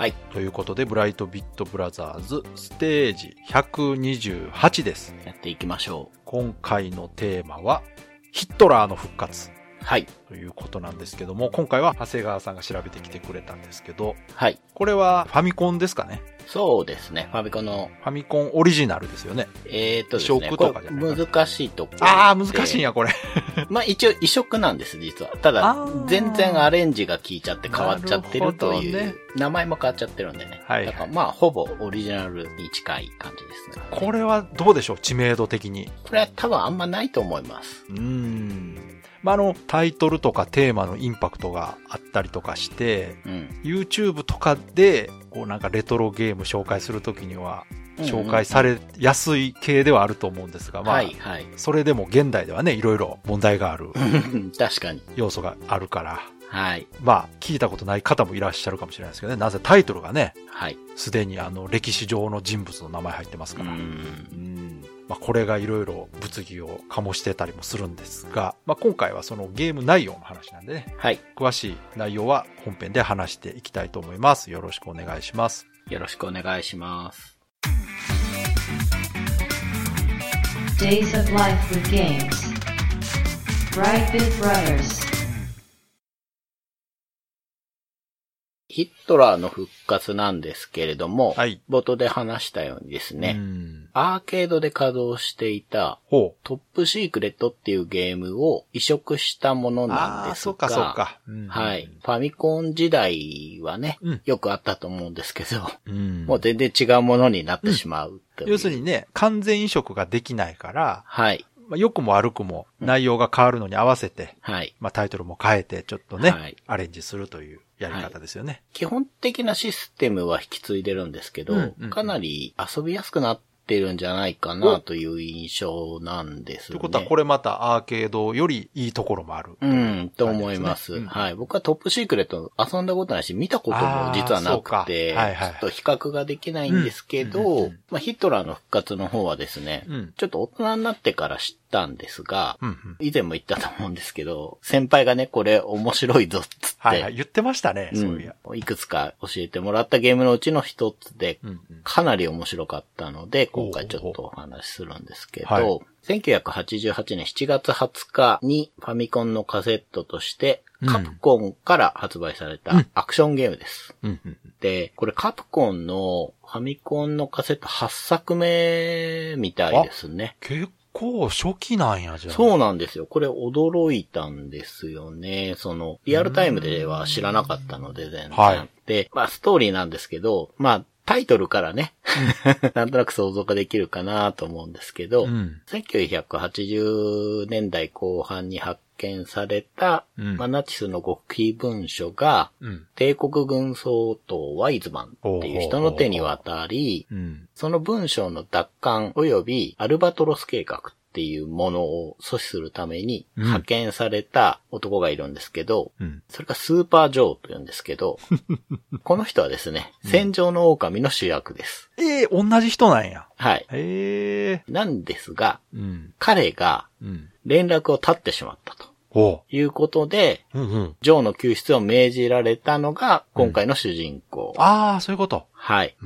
はい。ということで、ブライトビットブラザーズステージ128です。やっていきましょ今回のテーマは、ヒットラーの復活う。はい。ということなんですけども、今回は長谷川さんが調べてきてくれたんですけど、はい。これはファミコンですかね？そうですね。ファミコンの、ファミコンオリジナルですよね。えー、っとですね。移植とかじゃな難しいとこ。ああ、難しいん。や、これ。まあ一応移植なんです、実は。たあだー、全然アレンジが効いちゃって変わっちゃってるという、ね名前も変わっちゃってるんでね。はいはいだからまあ、ほぼオリジナルに近い感じですね。これはどうでしょう？知名度的に。これは多分あんまないと思います。うーん。まあ、あの、タイトルとかテーマのインパクトがあったりとかして、うん。YouTube とかで、こうなんかレトロゲーム紹介するときには、紹介されれやすい系ではあると思うんですが、まあ、はい、はい。それでも現代ではね、いろいろ問題がある 確かに。要素があるから、はい。まあ、聞いたことない方もいらっしゃるかもしれないですけどね、なぜタイトルがね、はい。すでにあの、歴史上の人物の名前入ってますうから、ん。うんまあ、これがいろいろ物議を醸してたりもするんですが、まあ、今回はそのゲーム内容の話なんでね、はい。詳しい内容は本編で話していきたいと思います。よろしくお願いします。よろしくお願いします。Days of Life with Games. Brightbit Brothers. ヒットラーの復活なんですけれども、はい冒頭で話したようにですね、うん。アーケードで稼働していたほう。トップシークレットっていうゲームを移植したものなんですが、そうかそうか。うんはい。。ファミコン時代はね、うんよくあったと思うんですけど、うん。もう全然違うものになってしまうう要するにね、完全移植ができないから、はい。まあ、良くも悪くも内容が変わるのに合わせて、はい。まあ、タイトルも変えて、ちょっとね、はいアレンジするというやり方ですよね。基本的なシステムは引き継いでるんですけど、うんうんかなり遊びやすくなってるんじゃないかなという印象なんですね。ということは、これまたアーケードよりいいところもある。うん、と思います。うんはい。僕はトップシークレット遊んだことないし、見たことも実はなくて、はいはいちょっと比較ができないんですけど、うんうんうんまあ、ヒットラーの復活の方はですね、うんちょっと大人になってから知ったんですが、うんうん。以前も言ったと思うんですけど、先輩がね、これ面白いぞっつって、はいはい。言ってましたね、そういや。うんいくつか教えてもらったゲームのうちの一つで、うんうん。かなり面白かったので、今回ちょっとお話しするんですけど、はい1988年7月20日にファミコンのカセットとして、うんカプコンから発売されたアクションゲームです。うんうん。で、これカプコンのファミコンのカセット8作目みたいですね。結構初期なんや、じゃあ。そうなんですよ。これ驚いたんですよね。その、リアルタイムでは知らなかったので全然。はいで、まあストーリーなんですけど、まあタイトルからね、なんとなく想像ができるかなと思うんですけど、うん。1980年代後半に発見された、うんまあナチスの極秘文書が、うん。帝国軍総統ワイズマンっていう人の手に渡り、うん。その文章の奪還及びアルバトロス計画っていうものを阻止するためにうん派遣された男がいるんですけど、うん。それがスーパージョーと言うんですけど、この人はですね、戦場の狼の主役です。ええ同じ人なんや。はい。へえ。なんですが、うん。彼がうん。連絡を絶ってしまったと。いうことで、うんうん。ジョーの救出を命じられたのが今回の主人公。ああ、そういうこと。はい。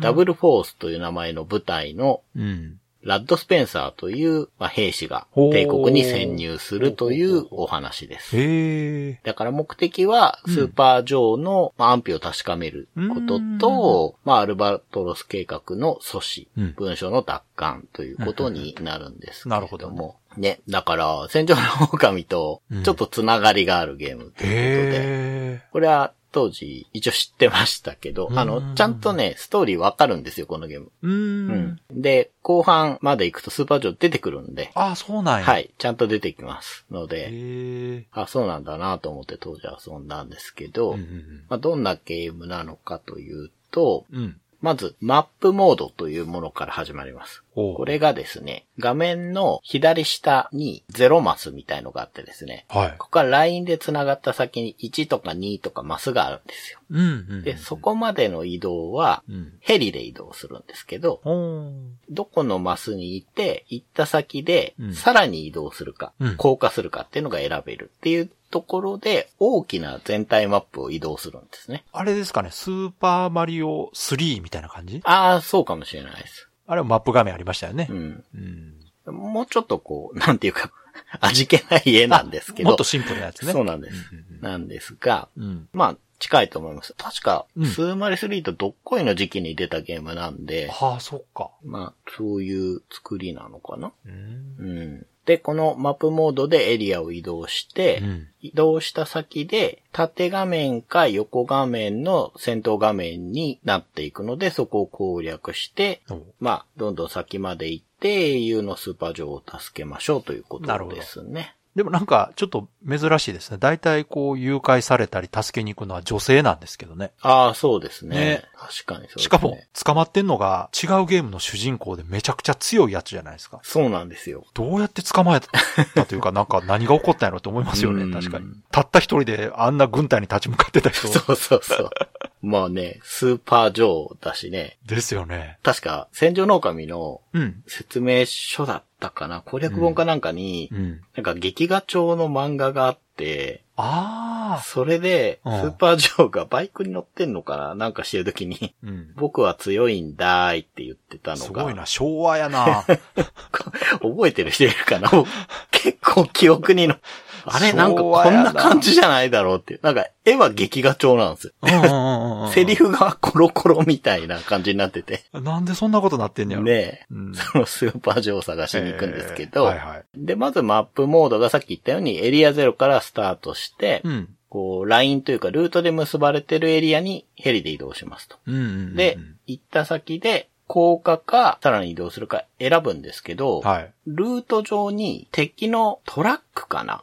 ダブルフォースという名前の部隊のうん。ラッド・スペンサーという、まあ、兵士が帝国に潜入するというお話です。だから目的は、スーパージョーのまあ安否を確かめることと、まあ、アルバトロス計画の阻止、うん文書の奪還ということになるんですけれども。なるほどねね。だから、戦場の狼とうん、ちょっとつながりがあるゲームということで、へえ。これは当時一応知ってましたけど、あうんの、ちゃんとね、ストーリーわかるんですよ、このゲーム。うー。うんん。で、後半まで行くとスーパージョー出てくるんで、ああ、そうなんや。。はいい、ちゃんと出てきます。ので。あ、そうなんだなと思って当時遊んだんですけど、うんうんうんまあ、どんなゲームなのかというと、うん。まず、マップモードというものから始まります。これがですね、画面の左下に0マスみたいのがあってですね、はい。ここからラインで繋がった先に1とか2とかマスがあるんですよ。うん、うん。で、そこまでの移動はうん。ヘリで移動するんですけど、おーどこのマスに行って、行った先でうん、さらに移動するか、うん降下するかっていうのが選べるっていうところで、大きな全体マップを移動するんですね。あれですかね、スーパーマリオ3みたいな感じ？ああ、そうかもしれないです。あれはマップ画面ありましたよねう。ん。うん。もうちょっとこう、なんていうか、味気ない絵なんですけど。もっとシンプルなやつね。そうなんです。うんなんですが、うん。まあ、近いと思います。確か、うんスーマリ3とどっこいの時期に出たゲームなんで、はあ、そっか。まあ、そういう作りなのかな。うん。うん。で、このマップモードでエリアを移動して、うん。移動した先で、縦画面か横画面の戦闘画面になっていくので、そこを攻略して、まあ、どんどん先まで行って、英雄のスーパー女王を助けましょうということですね。でもなんか、ちょっと珍しいですね。大体こう、誘拐されたり助けに行くのは女性なんですけどね。ああ、そうですね。ね確かにそうですね。しかも、捕まってんのが違うゲームの主人公でめちゃくちゃ強いやつじゃないですか。そうなんですよ。どうやって捕まえたというか、なんか何が起こったんやろって思いますよね、うん確かに。たった一人であんな軍隊に立ち向かってた人。そうそうそう。まあね、スーパー女王だしね。ですよね。確か、戦場の狼のうん。説明書だったかな攻略本かなんかに、うん。なんか劇画調の漫画があって、ああ。それで、スうんーパー女王がバイクに乗ってんのかななんかしてる時に、うん。僕は強いんだーいって言ってたのが。すごいな、昭和やな。覚えてる人いるかな？結構記憶にの、あれなんかこんな感じじゃないだろうっていう。なんか絵は劇画調なんですよ。うんうんうんうんセリフがコロコロみたいな感じになってて。なんでそんなことなってんねやろ。ねえ、うんそのスーパー女王を探しに行くんですけど、えーはいはい。で、まずマップモードがさっき言ったようにエリアゼロからスタートして、うん。こう、ラインというかルートで結ばれてるエリアにヘリで移動しますと。うんうんうん。で、行った先で、降下か、さらに移動するか選ぶんですけど、はい。ルート上に敵のトラックかな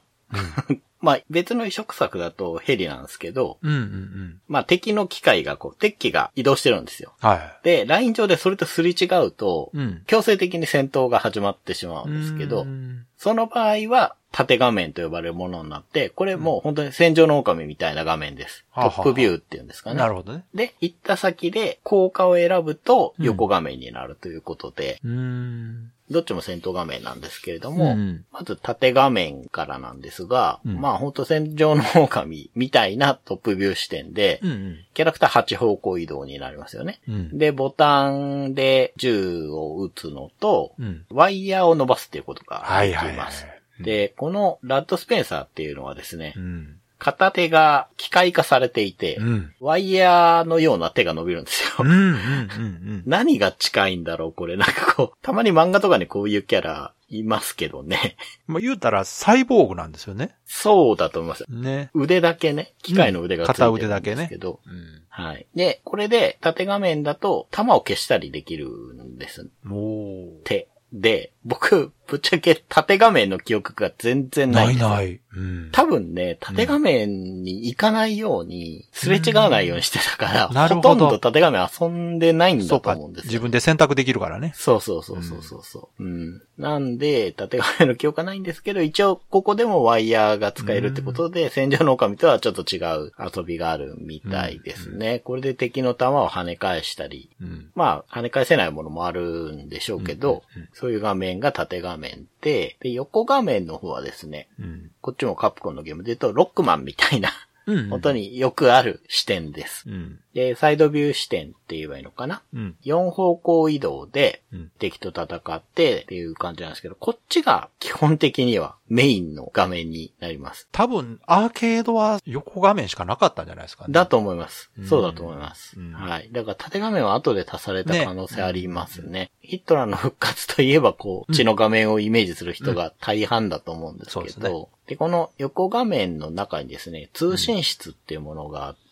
まあ別の移植作だとヘリなんですけど、うんうんうん。まあ敵の機械がこう、敵機が移動してるんですよ。はで、ライン上でそれとすり違うと、い。うん。強制的に戦闘が始まってしまうんですけどう、んその場合は縦画面と呼ばれるものになって、これもう本当に戦場の狼みたいな画面です。トはあはあップビューっていうんですかね。なるほどね。で、行った先で効果を選ぶと横画面になるということで、うーん。どっちも戦闘画面なんですけれどうも、んまず縦画面からなんですが、うんまあ本当戦場の狼みたいなトップビュー視点で、うんうん。キャラクター8方向移動になりますよね。うん。で、ボタンで銃を撃つのと、うん。ワイヤーを伸ばすっていうことがはでいはいはいきます。。で、このラッドスペンサーっていうのはですねう、ん。片手が機械化されていて、うん。ワイヤーのような手が伸びるんですよ。うんうんうんうん。何が近いんだろうこれ。なんかこう、たまに漫画とかにこういうキャラいますけどね。まあ言うたらサイボーグなんですよね。そうだと思います。ね。腕だけね、機械の腕がついてるん片腕だけねですけど、うん。はい。で、これで縦画面だと弾を消したりできるんですもって。で、僕、ぶっちゃけ縦画面の記憶が全然う、ない。ないない。うん。多分ね、縦画面に行かないように、すれ違わないようにしてたから、なるほどほとんど縦画面遊んでないんだと。思うんですよ。自分で選択できるからね。そうそうそうそうそうそう。うん。なんで、縦画面の記憶はないんですけど、一応ここでもワイヤーが使えるってことで、戦場の狼とはちょっと違う遊びがあるみたいですね。これで敵の弾を跳ね返したり、うん。まあ、跳ね返せないものもあるんでしょうけど、うんうんそういう画面が縦画面で、で、横画面の方はですね、うん。こっちもカプコンのゲームで言うと、ロックマンみたいな、うん。本当によくある視点です。うん。で、サイドビュー視点って言えばいいのかな？うん。4方向移動でうん敵と戦ってっていう感じなんですけど、こっちが基本的にはメインの画面になります。多分、アーケードは横画面しかなかったんじゃないですかね。だと思いますうん。そうだと思います。うんはい。だから縦画面は後で足された可能性ありますね。ヒットラーの復活といえばこう、血の画面をイメージする人が大半だと思うんですけど、でこの横画面の中にですね、通信室っていうものがあって、うん。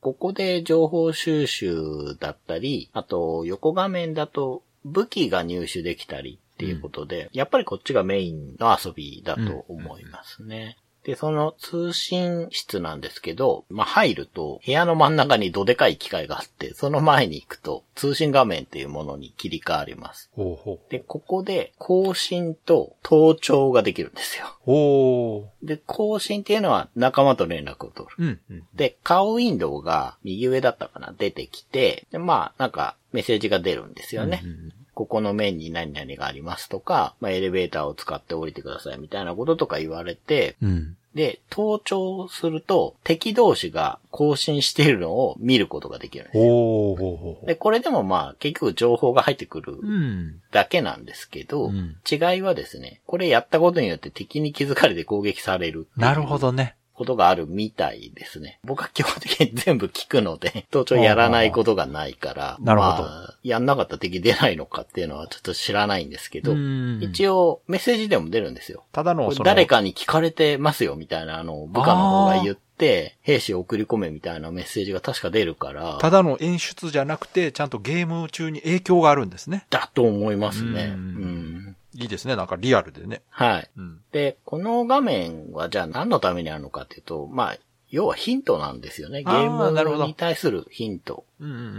ここで情報収集だったり、あと横画面だと武器が入手できたりっていうことで、やっぱりこっちがメインの遊びだと思いますね。で、その通信室なんですけど、まあ、入ると、部屋の真ん中にどでかい機械があって、その前に行くと、通信画面っていうものに切り替わります。ほうほう。で、ここで、更新と盗聴ができるんですよ。おー。で、更新っていうのは仲間と連絡を取る。うん、うん。で、顔ウィンドウが右上だったかな出てきて、で、まあ、なんかメッセージが出るんですよね。うんうんここの面に何々がありますとか、まあ、エレベーターを使って降りてくださいみたいなこととか言われて、うん。で、盗聴すると敵同士が更新しているのを見ることができるんですよ。で、これでもまあ結局情報が入ってくる。だけなんですけど、うん違いはですね、これやったことによって敵に気づかれて攻撃されるなるほどね。ことがあるみたいですね。僕は基本的に全部聞くので、盗聴やらないことがないから、なるほどまあ、やんなかったら敵出ないのかっていうのはちょっと知らないんですけど、うん一応メッセージでも出るんですよ。ただの誰かに聞かれてますよみたいな、あの、部下の方が言って、兵士を送り込めみたいなメッセージが確か出るから、ただの演出じゃなくて、ちゃんとゲーム中に影響があるんですね。だと思いますね。ううんん。いいですね。なんかリアルでね。はい。うん。で、この画面はじゃあ何のためにあるのかっていうと、まあ、要はヒントなんですよね。ゲあームに対するヒント。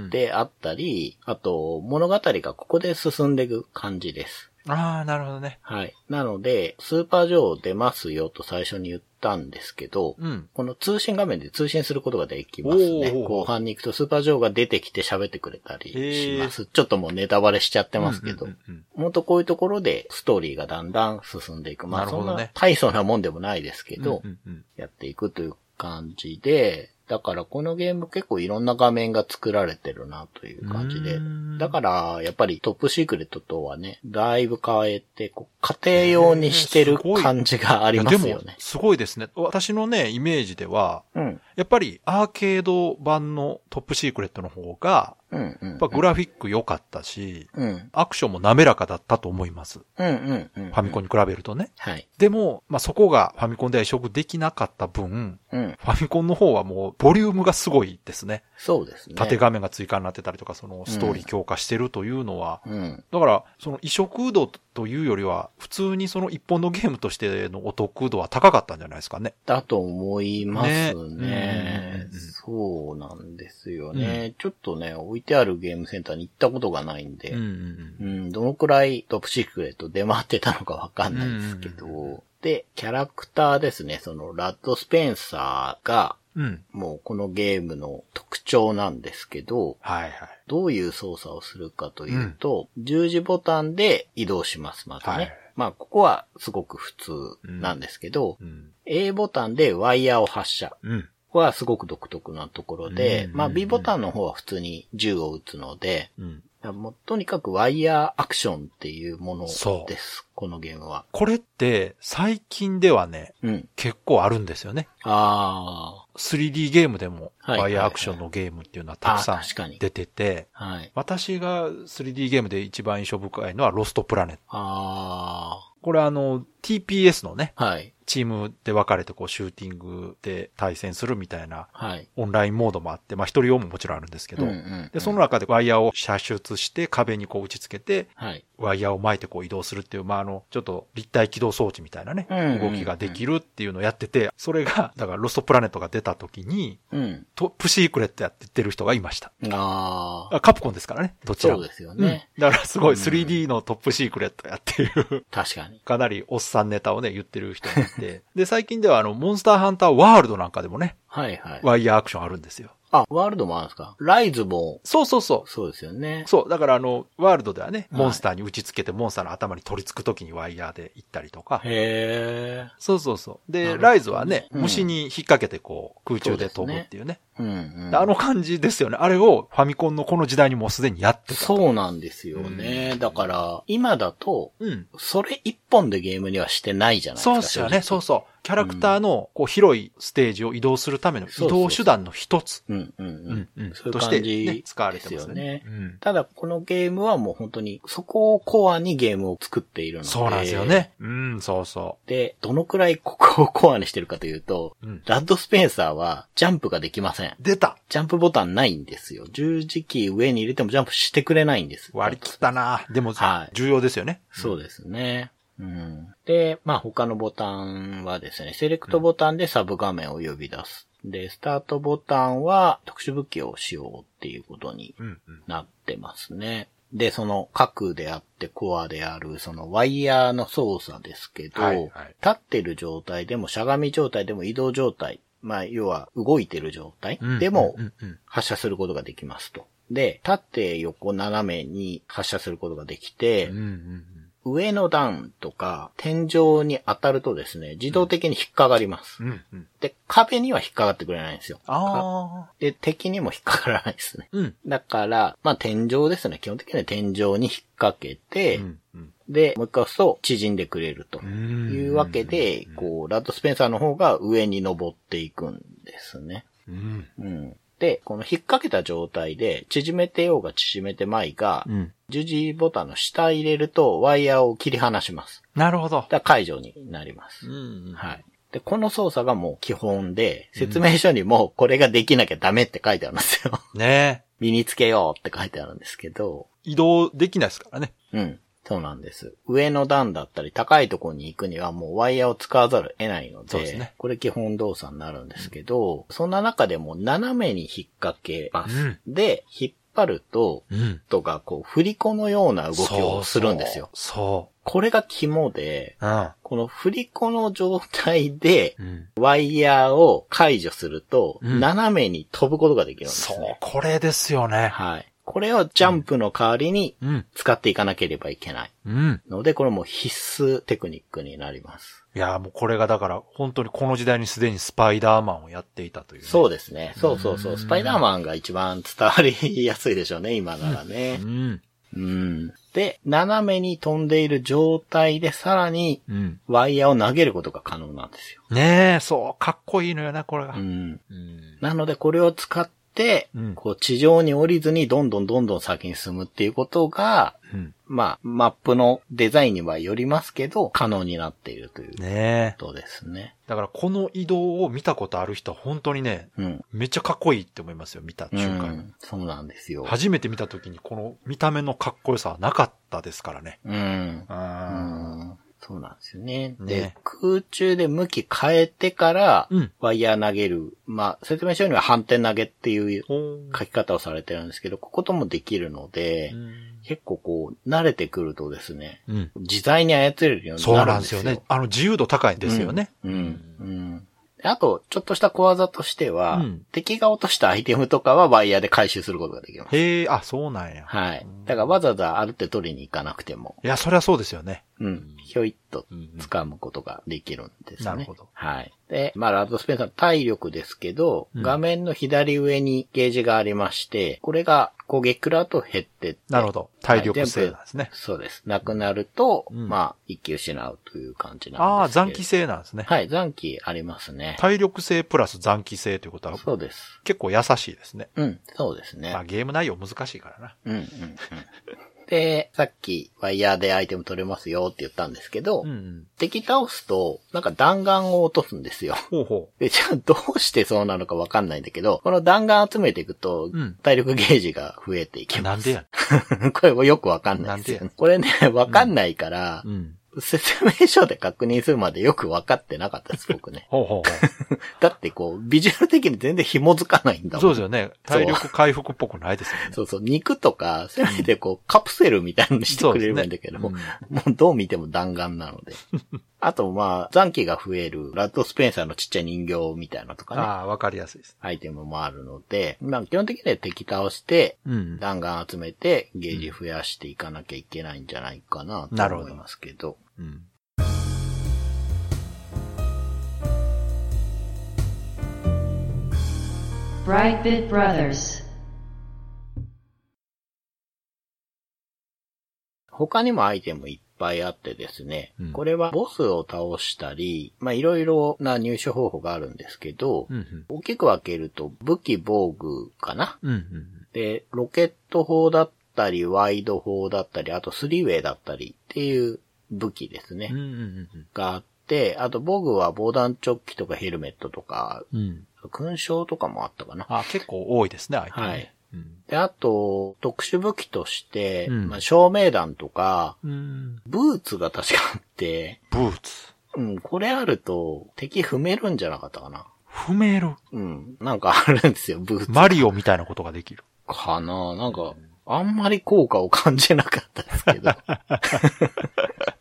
であったり、あと物語がここで進んでいく感じです。ああ、なるほどね。はい。なので、スーパージョー出ますよと最初に言ったんですけど、うん。この通信画面で通信することができますね。後半に行くとスーパージョーが出てきて喋ってくれたりします。ちょっともうネタバレしちゃってますけど。うんうんうんもっとこういうところでストーリーがだんだん進んでいく。まあそんな大層なもんでもないですけど、うんうんうんやっていくという感じで、だからこのゲーム結構いろんな画面が作られてるなという感じで。だから、やっぱりトップシークレットとはね、だいぶ変えて、こう家庭用にしてる感じがありますよね、。すごいですね。私のね、イメージでは、うん。やっぱりアーケード版のトップシークレットの方が、うんうん。やっぱグラフィック良かったし、うん。アクションも滑らかだったと思います。フうんうんうん。ァミコンに比べるとね。はい。でも、まあ、そこがファミコンでは移植できなかった分、うん。ファミコンの方はもう、ボリュームがすごいですね。そうですね。縦画面が追加になってたりとか、そのストーリー強化してるというのは、うん。だから、その移植度というよりは、普通にその一本のゲームとしてのお得度は高かったんじゃないですかね。だと思いますね。ねうんうんうんそうなんですよね、ちょっとね、置いてあるゲームセンターに行ったことがないんで、うんうんうん、どのくらいトップシークレット出回ってたのかわかんないですけど、うんうんで、キャラクターですね、そのラッドスペンサーが、うん。うん。もうこのゲームの特徴なんですけど、はいはい。どういう操作をするかというと、十字ボタンで移動します、まずね。はいまあ、ここはすごく普通なんですけど、うん。A ボタンでワイヤーを発射。はすごく独特なところで、うんまあ B ボタンの方は普通に銃を撃つので、うん。もうとにかくワイヤーアクションっていうものそうです。このゲームは。これって、最近ではね、うん。結構あるんですよね。あ 3D ゲームでも、はいワイヤーアクションのゲームっていうのはたくさん出てて、あ。はい。私が 3D ゲームで一番印象深いのはロストプラネット。あこれあの、TPS のね、あ。はい。チームで分かれてこうシューティングで対戦するみたいなはい。オンラインモードもあって、まあ一人用ももちろんあるんですけど、で、その中でワイヤーを射出して壁にこう打ち付けて、はい。ワイヤーを巻いてこう移動するっていう、まああの、ちょっと立体機動装置みたいなね、動きができるっていうのをやってて、それが、だからロストプラネットが出た時に、うん。トップシークレットやっててる人がいました。あカプコンですからね、どちらも。そうですよね。うんだからすごいうん 3D のトップシークレットやっていう、確かに。かなりおっさんネタをね、言ってる人がいて。で、最近ではあの、モンスターハンターワールドなんかでもね、はいはい。ワイヤーアクションあるんですよ。あ、ワールドもあるんですか？ライズも、そうそうそう。そうですよね。そう。だからあの、ワールドではね、はいモンスターに打ち付けて、モンスターの頭に取り付くときにワイヤーで行ったりとか。へえ。そうそうそう。で、ライズはね、うん虫に引っ掛けてこう、空中で飛ぶっていうね。うんうん。あの感じですよね。あれをファミコンのこの時代にもうすでにやってた。そうなんですよね。だから、今だと、うん。それ一本でゲームにはしてないじゃないですか。そうっすよね。そうそう。キャラクターのこう広いステージを移動するための移動手段の一つ。う。うんうんううんん。うん。そういうとして、感じね、使われてますよねです。うん。ただ、このゲームはもう本当に、そこをコアにゲームを作っているので。そうなんですよ。ね。うん、そうそで、どのくらいここをコアにしてるかというと、う。うん。ラッドスペンサーはジャンプができません。出たジャンプボタンないんですよ。十字キー上に入れてもジャンプしてくれないんです。割り切ったなでも、はい重要ですよね。そうですね。うん。で、まあ他のボタンはですね、セレクトボタンでサブ画面を呼び出す。で、スタートボタンは特殊武器を使用っていうことに。なってますね。で、その核であってコアであるそのワイヤーの操作ですけど、はいはい立ってる状態でもしゃがみ状態でも移動状態、まあ要は動いてる状態うんでも発射することができますと。で、立って横斜めに発射することができて、うんうんうん上の段とか天井に当たるとですね、自動的に引っかかります。うんうん。で、壁には引っかかってくれないんですよ。で、敵にも引っかからないですね。うん。だから、まあ天井ですね。基本的には天井に引っ掛けて、うんうんで、もう一回押すと縮んでくれるとんいうわけで、こう、ラッドスペンサーの方が上に登っていくんですね。うん。うん。で、この引っ掛けた状態で、縮めてようが縮めてまいが、うん。十字ボタンの下入れるとワイヤーを切り離します。なるほど解除になります。んはい。で、この操作がもう基本で、説明書にもこれができなきゃダメって書いてあるんですよ。ね身につけようって書いてあるんですけど、え移動できないですからね。うん。そうなんです。上の段だったり高いところに行くにはもうワイヤーを使わざるを得ないので、そうですねこれ基本動作になるんですけど、そんな中でも斜めに引っ掛けます。うんで、引っ張ると、うん。とかこう振り子のような動きをするんですよ。そこれが肝で、う。うん。この振り子の状態で、うん。ワイヤーを解除すると、うん斜めに飛ぶことができるんですそうね。。これですよね。はい。これをジャンプの代わりにうん。使っていかなければいけない。うん。ので、これも必須テクニックになります。いや、もうこれがだから、本当にこの時代にすでにスパイダーマンをやっていたという、ね。そうですね。そうそうそうう。んスパイダーマンが一番伝わりやすいでしょうね、今ならねう。ん。うん。で、斜めに飛んでいる状態でさらにうん。ワイヤーを投げることが可能なんですよ。ねえ、そう。かっこいいのよね、これが。うん。うん。なので、これを使って、うんこう、地上に降りずにどんどんどんどん先に進むっていうことが、うん。まあ、マップのデザインにはよりますけど、可能になっているというこ。とですね。だからこの移動を見たことある人は本当にね、うん。めっちゃかっこいいって思いますよ、見たう瞬間に。ん。そうなんですよ。初めて見た時にこの見た目のかっこよさはなかったですからね。うん。うあん。そうなんですよね。ねで、空中で向き変えてからうん、ワイヤー投げる。まあ、説明書には反転投げっていうほ書き方をされてるんですけど、ここともできるので、うん。結構こう、慣れてくるとですね、うん。自在に操れるようにそうなるんですよ。なんですよね。あの自由度高いんですよね。うん。うん。であと、ちょっとした小技としては、うん敵が落としたアイテムとかはワイヤーで回収することができます。へえ、あ、そうなんや。はい。だからわざわざ歩って取りに行かなくても、いや、そりゃそうですよね。うん。ひょいっと掴むことができるんですね。なるほどはい。で、まあ、ラッドスペンサーの体力ですけど、うん画面の左上にゲージがありまして、これが攻撃食らうと減ってって。なるほど。体力性なんですね。そうです。なくなると、うんまあ、一気失うという感じなんああ、ですけど。残機性なんですね。はい、残機ありますね。体力性プラス残機性ということはそうです。結構優しいですね。うん、そうですね。まあゲーム内容難しいからな。うん、うん、うん。で、さっきワイヤーでアイテム取れますよって言ったんですけど、うんうん。敵倒すと、なんか弾丸を落とすんですよ。ほうほで、じゃあどうしてそうなのかわかんないんだけど、この弾丸集めていくとうん、体力ゲージが増えていきう。ます。なんでや これもよくわかんないですよね。これね、わかんないから、うん。説明書で確認するまでよくわかってなかったです、僕ね。ほうほうほ だってこう、ビジュアル的に全然紐づかないんだう。もん。そうですよね。体力回復っぽくないですよね。そうそう、肉とか、せめてこう、カプセルみたいにしてくれればいいんだけど、そうですねもうどう見ても弾丸なので。あとまあ、残機が増える、ラッドスペンサーのちっちゃい人形みたいなとかね、ああ、わかりやすいです。アイテムもあるので、まあ基本的には敵倒して、うん。弾丸集めて、ゲージ増やしていかなきゃいけないんじゃないかな、と思いますけど。うん。Brightbit Brothers. 他にもアイテムいっぱいあってですね、うんこれはボスを倒したり、まあいろいろな入手方法があるんですけど、うんうん。大きく分けると武器防具かな？うんうん。で、ロケット砲だったり、ワイド砲だったり、あとスリーウェイだったりっていう武器ですね。うんうんがあって、あと防具は防弾チョッキとかヘルメットとか、うん。うん。勲章とかもあったかな。あ結構多いですね、相手ね。はい。うん。で、あと、特殊武器として、うんまあ、照明弾とか、うん。ブーツが確かあって、ブーツ。うん、これあると敵踏めるんじゃなかったかな。踏める。うん、なんかあるんですよ、ブーツ。マリオみたいなことができる。かななんか、あんまり効果を感じなかったですけど。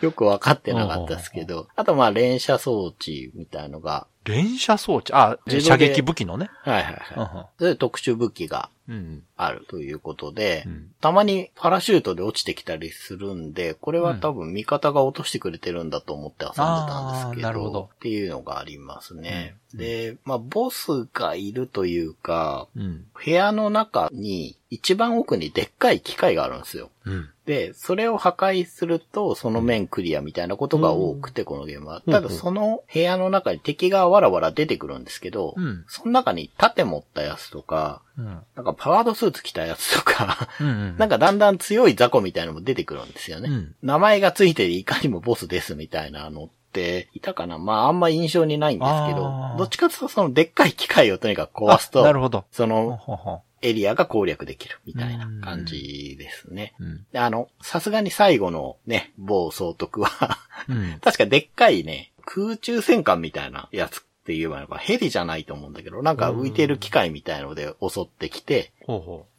よくわかってなかったですけど。あとまあ連射装置みたいのが、連射装置。あ、射撃武器のね。はいはいはい。で特殊武器がうん。あるということで、うんたまにパラシュートで落ちてきたりするんで、これは多分味方が落としてくれてるんだと思って遊んでたんですけど、なるほどっていうのがありますね。うんで、まあボスがいるというか、うん。部屋の中に一番奥にでっかい機械があるんですよ。うん。で、それを破壊すると、その面クリアみたいなことが多くて、このゲームは。うんただ、その部屋の中に敵がわらわら出てくるんですけど、うんその中に盾持ったやつとか、うん。なんかパワードスーツ着たやつとか、うん。なんかだんだん強い雑魚みたいなのも出てくるんですよね。うん名前がついていかにもボスですみたいなのっていたかなまああんま印象にないんですけどどっちかというとそのでっかい機械をとにかく壊すあなると、ほど。ほそのほほエリアが攻略できるみたいな感じですね。うん。であの、さすがに最後のね、某総督は、うん。確かでっかいね、空中戦艦みたいなやつって言えばいいのか、ヘリじゃないと思うんだけど、なんか浮いてる機械みたいので襲ってきて、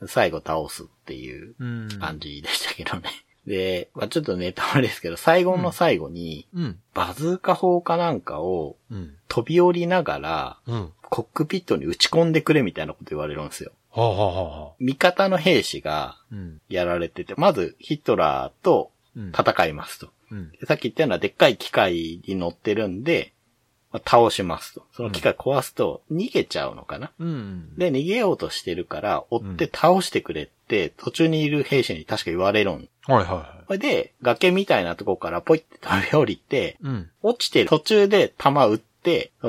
最後倒すっていう。感じでしたけどね。で、まあ、ちょっとネタバレですけど、最後の最後に、うん。バズーカ砲かなんかをうん。飛び降りながら、うん。コックピットに打ち込んでくれみたいなこと言われるんですよ。ほうほうほうほ味方の兵士がう。うん。やられてて、まずヒトラーとうん。戦いますと。うん。でさっき言ったようなでっかい機械に乗ってるんで、まあ倒しますと。その機械壊すと逃げちゃうのかな。うん。で、逃げようとしてるから、追って倒してくれって、途中にいる兵士に確か言われるん。はいはいはそれで、崖みたいなとこからポイって飛び降りて、い。うん。落ちて途中で弾撃っ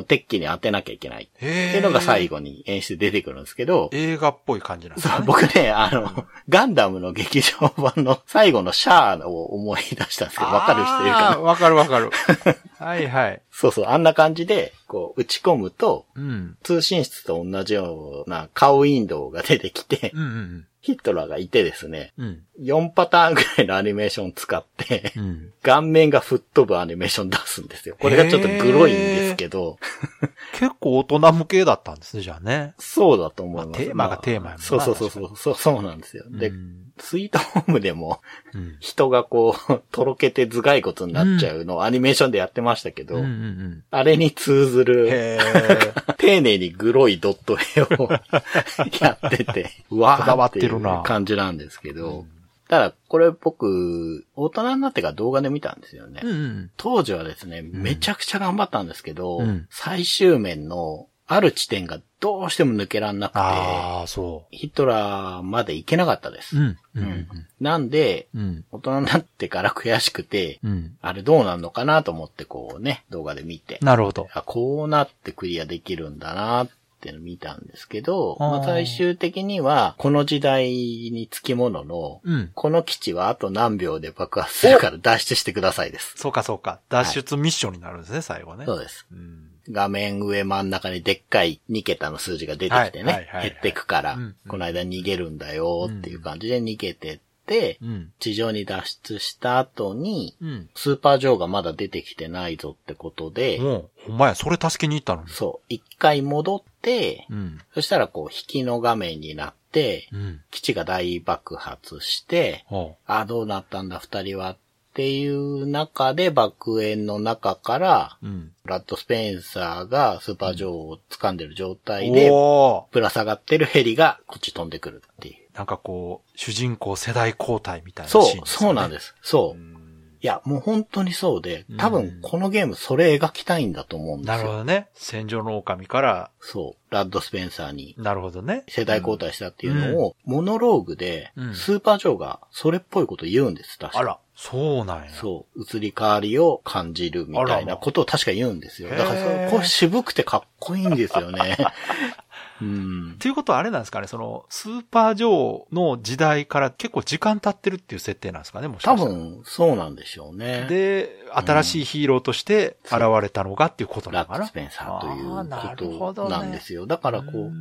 鉄器に当てなきゃいけない。っ。ていうのが最後に演出で出てくるんですけど、映画っぽい感じなんですそうかね。僕ね、あの、ガンダムの劇場版の最後のシャアを思い出したんですけど、わかる人いるかな？わかるわかる。はいはい。そうそう、あんな感じで、こう、打ち込むと、うん。通信室と同じような顔ウィンドウが出てきて、うんうんヒットラーがいてですね、うん。4パターンぐらいのアニメーション使って、うん。うん。顔面が吹っ飛ぶアニメーション出すんですよ。これがちょっとグロいんですけど、結構大人向けだったんですね、じゃあね。そうだと思います。まあテーマがテーマやもんなそうそうそうそう、そうそうなんですよ。でう、んスイートホームでもうん。人がこう、とろけて頭蓋骨になっちゃうのをアニメーションでやってましたけど、うんうんうん。あれに通ずる。丁寧にグロいドット絵を やってて、うわーっていう感じなんですけど、ただこれ僕、大人になってから動画で見たんですよね。うんうん。当時はですね、めちゃくちゃ頑張ったんですけど、うん最終面のある地点がどうしても抜けらんなくて、ああ、そヒトラーまで行けなかったです。う。うん。ううんん。なんで、うん。大人になってから悔しくて、うん。あれどうなんのかなと思ってこうね、動画で見て。なるほど。あ、こうなってクリアできるんだなっての見たんですけど、まあ最終的には、この時代につきものの、うん。この基地はあと何秒で爆発するから脱出してくださいです。そうかそうか。脱出ミッションになるんですね、最後ね。そうです。うん。画面上真ん中にでっかい2桁の数字が出てきてね、はいはいはいはい減ってくから、うんこの間逃げるんだよっていう感じで逃げてって、うん。地上に脱出した後に、うん。スーパージョーがまだ出てきてないぞってことで、もう、ほんまや、それ助けに行ったのに。そう、一回戻って、うん。そしたらこう、引きの画面になって、うん。基地が大爆発して、ほあ、どうなったんだ二人はっていう中で爆炎の中から、う。うん。ラッドスペンサーがスーパージョーを掴んでる状態で、ぶら下がってるヘリがこっち飛んでくるっていう。なんかこう、主人公世代交代みたいなシーンそう、そうなんですす。そう。ね。いや、もう本当にそうでうん、多分このゲームそれ描きたいんだと思うんですよ。なるほどね。戦場の狼から、そう。ラッドスペンサーになるほどね。世代交代したっていうのを、モノローグでうん、スーパージョーがそれっぽいこと言うんです、確かあら、そうなんや。そう。移り変わりを感じるみたいなことを確か言うんですよ。だからこれ渋くてかっこいいんですよね。うん。っていうことはあれなんですかね、その、スーパージョーの時代から結構時間経ってるっていう設定なんですかね、もしかしたら。多分、そうなんでしょうね。で、新しいヒーローとして現れたのがっていうことなのかな？ラックス。ペンサーというあーなるほことなんですよ。だからこう、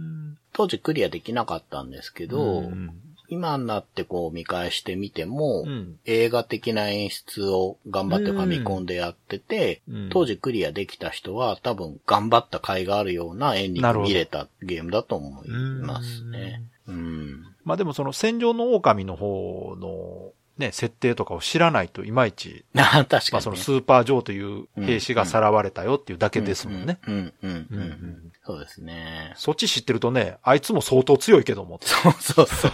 当時クリアできなかったんですけど、うん今になってこう見返してみても、うん映画的な演出を頑張ってファミコンでやってて、うん当時クリアできた人は多分頑張った甲斐があるようなエンディング見れたゲームだと思いますね。うん。まあでもその戦場の狼の方のね、設定とかを知らないといまいち、あ確かに、ね。まあそのスーパージョーという兵士がさらわれたよっていうだけですもんね。うん、うんうんそうですね。そっち知ってるとね、あいつも相当強いけども。そうそうそう。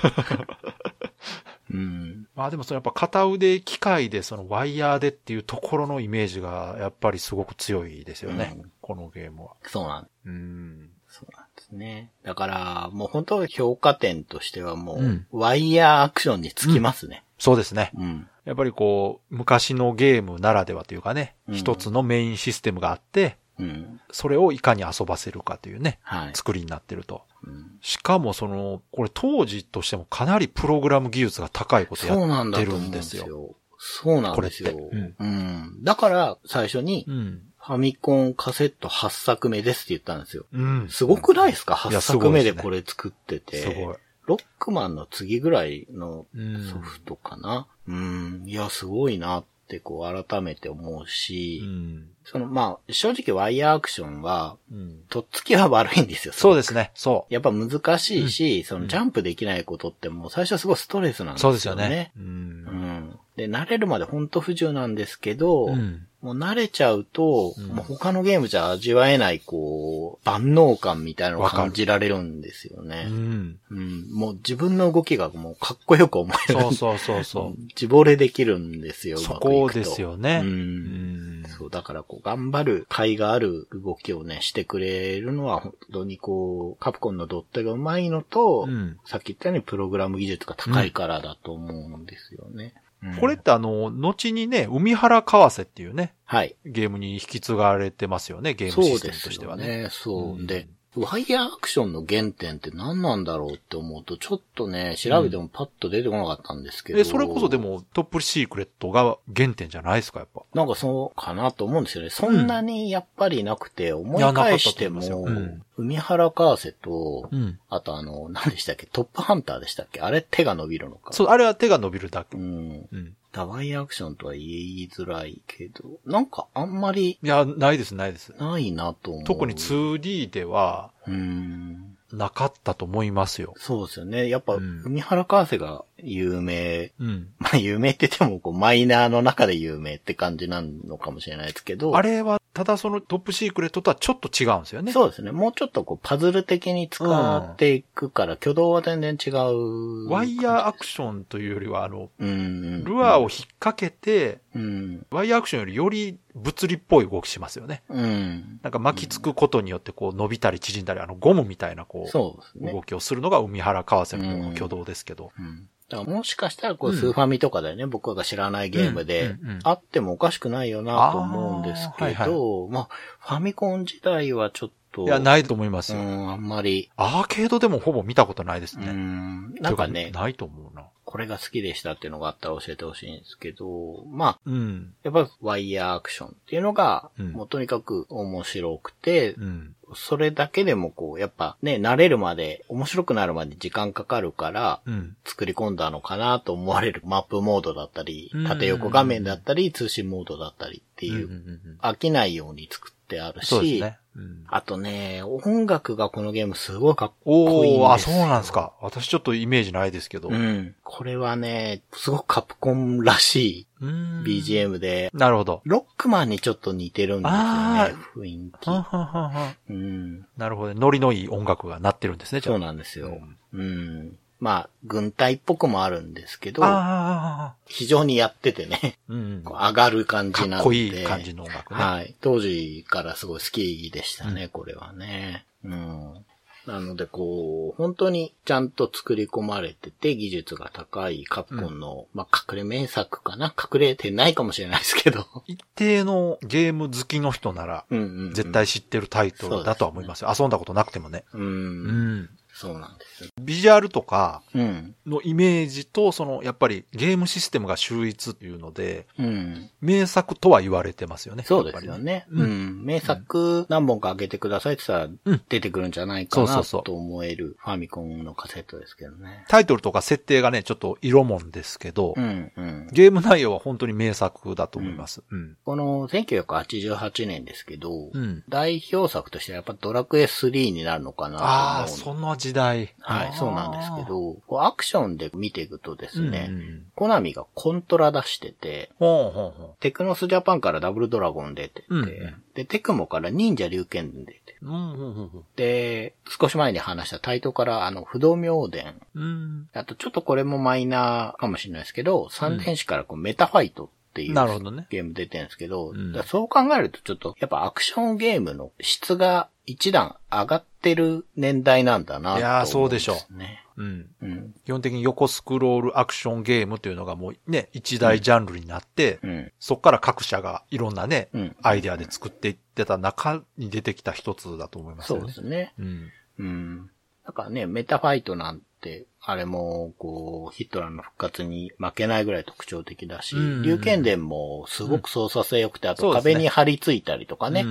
うん。まあでもそのやっぱ片腕機械でそのワイヤーでっていうところのイメージがやっぱりすごく強いですよね。うんこのゲームは。そうなんうん。そうなんですね。だから、もう本当評価点としてはもう、うんワイヤーアクションにつきますね。そうですね。うん。やっぱりこう、昔のゲームならではというかね、うん一つのメインシステムがあって、うん。それをいかに遊ばせるかというね、はい。作りになってると。うんしかもその、これ当時としてもかなりプログラム技術が高いことやってるんですよ。そうなんですよ。これってうん。だから、最初に、うん。ファミコンカセット8作目ですって言ったんですよ。うん。すごくないですか？いや ?8 作目でこれ作ってて。すごい。ロックマンの次ぐらいのうんソフトかな？うん。いや、すごいなって、こう、改めて思うし、うん。その、まあ、正直ワイヤーアクションは、うん。とっつきは悪いんですよ。そうですね。そやっぱ難しいし、そのジャンプできないことってもう最初はすごいストレスなんう。ですよね。そうですよね。う。うんん。で、慣れるまでほんと不自由なんですけど、うん。もう慣れちゃうと、うんもう他のゲームじゃ味わえない、こう、万能感みたいなのを感じられるんですようね。ん。うん。もう自分の動きがもうかっこよく思える。そうそうそうそ 自惚れできるんですよ、う。うそこですよね。う。うんん。そう、だからこう、頑張る甲斐がある動きをね、してくれるのは、本当にこう、カプコンのドットがうまいのと、うんさっき言ったようにプログラム技術が高いからだと思うんですよね。うんこれってあの、後にね、海原川瀬っていうね、はい。ゲームに引き継がれてますよね、ゲームシステムとしてはね。そううんで、ワイヤーアクションの原点って何なんだろうって思うと、ちょっとね、調べてもパッと出てこなかったんですけど。え、それこそで、もトップシークレットが原点じゃないですか、やっぱ。なんかそうかなと思うんですよね。そんなにやっぱりなくて、思い返してもいやなかったと思いますよ、海原川瀬と、うん。あとあの、何でしたっけ？トップハンターでしたっけ？あれ手が伸びるのか。そう、あれは手が伸びるだけ。うん。うん。ダワイアクションとは言いづらいけど、なんかあんまりいや、ないです、ないです。ないなと思う。特に 2D ではうん。なかったと思いますよ。そうですよね。やっぱ、うん海原川瀬が有名。うん。まあ、有名って言っても、こう、マイナーの中で有名って感じなのかもしれないですけど。あれは、ただそのトップシークレットとはちょっと違うんですよね。そうですね。もうちょっとこう、パズル的に使っていくから、挙動は全然違う。ワイヤーアクションというよりは、あの、うんうん。ルアーを引っ掛けて、うん。ワイヤーアクションよりより物理っぽい動きしますよね。うん。なんか巻きつくことによってこう伸びたり縮んだり、あのゴムみたいなこう、そうですね動。きをするのが海原川瀬の挙動ですけど。うん。だからもしかしたら、こう、うんスーファミとかでね、僕が知らないゲームでうんうんうん、あってもおかしくないよなと思うんですけあーど、まあ、ファミコン時代はちょっと、いや、ないと思いますよ。うん、あんまり、アーケードでもほぼ見たことないですうね。ん、なんかねないと思うな。これが好きでしたっていうのがあったら教えてほしいんですけど、まあ、うん。やっぱワイヤーアクションっていうのが、うんもうとにかく面白くて、うん。それだけでもこう、やっぱね、慣れるまで、面白くなるまで時間かかるから、うん。作り込んだのかなと思われるマップモードだったりうん、縦横画面だったり、通信モードだったりっていう、飽きないように作ってあるし、そうですね。うん、あとね、音楽がこのゲームすごいかっこいいんですよ。あ、そうなんですか。私ちょっとイメージないですけど。うん。これはね、すごくカプコンらしうんい BGM で、なるほど。ロックマンにちょっと似てるんですよあね、雰囲気はん。はんはんはんうん。なるほど。ノリのいい音楽が鳴ってるんですね、そうあ。なんですようん。うん。まあ、軍隊っぽくもあるんですけど、非常にやっててね、うん。上がる感じなんで。かっこいい感じの音楽ね。はい。当時からすごい好きでしたね、これはね。うん。なので、こう、本当にちゃんと作り込まれてて、技術が高いカプコンの、まあ、隠れ名作かな？隠れてないかもしれないですけど。一定のゲーム好きの人なら、うんうん、うん。絶対知ってるタイトルだとは思いますよ。遊んだことなくてもね。う。うんん。そうなんですよ。ビジュアルとかうん。のイメージと、その、やっぱりゲームシステムが秀逸っていうので、うん。名作とは言われてますよね。そうですよね。うん。名作何本か上げてくださいって言ったうんら、出てくるんじゃないかなと思えるファミコンのカセットですけどね。タイトルとか設定がね、ちょっと色もんですけど、うん、うん。ゲーム内容は本当に名作だと思います。うん。この1988年ですけど、うん代表作としてはやっぱドラクエ3になるのかなと思うああ、その時代。はい、そうなんですけ。ど、こうアクションで見ていくとですね、うんうんコナミがコントラ出してて、ほうほうほテクノスジャパンからダブルドラゴン出てて、うんうんで、テクモから忍者竜剣出て、う。うん、うん、うんで、少し前に話したタイトからあの、不動明伝、うん。あとちょっとこれもマイナーかもしれないですけど、三電子からこうメタファイトっていうなるほどね。ゲーム出てるんですけど、うんそう考えるとちょっとやっぱアクションゲームの質が一段上がってる年代なんだなね。いやーそうでしょね。うん。うん。基本的に横スクロールアクションゲームというのがもうね、一大ジャンルになって、うん。そっから各社がいろんなね、うんアイデアで作っていってた中に出てきた一つだと思いますね。うですね。うん。うん。だからね、メタファイトなんて、あれも、こう、ヒットラーの復活に負けないぐらい特徴的だし、竜剣伝もすごく操作性良くて、あと壁に張り付いたりとかね、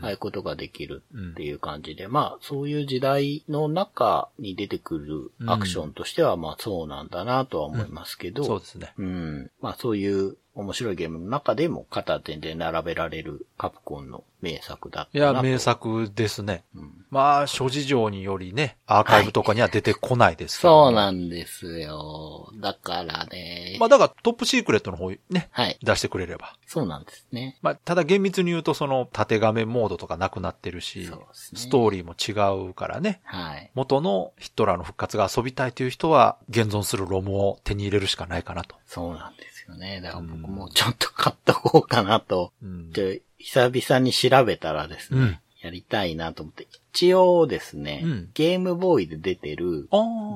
ああいうことができるっていう感じで、まあ、そういう時代の中に出てくるアクションとしては、まあ、そうなんだなとは思いますけど、そうですね。うん。まあ、そういう面白いゲームの中でも片手で並べられるカプコンの名作だった。いや、名作ですね。うん。まあ、諸事情によりね、アーカイブとかには出てこないですけど、そうなんですよ。だからね。まあ、だからトップシークレットの方ね、はい。出してくれれば。そうなんですね。まあ、ただ厳密に言うとその縦画面モードとかなくなってるし、ねストーリーも違うからね。はい。元のヒットラーの復活が遊びたいという人は、現存するロムを手に入れるしかないかなと。そうなんですよね。だから僕もちょっと買っとこうかなと。うん。で、久々に調べたらですね、うんやりたいなと思って。一応ですね、うんゲームボーイで出てる。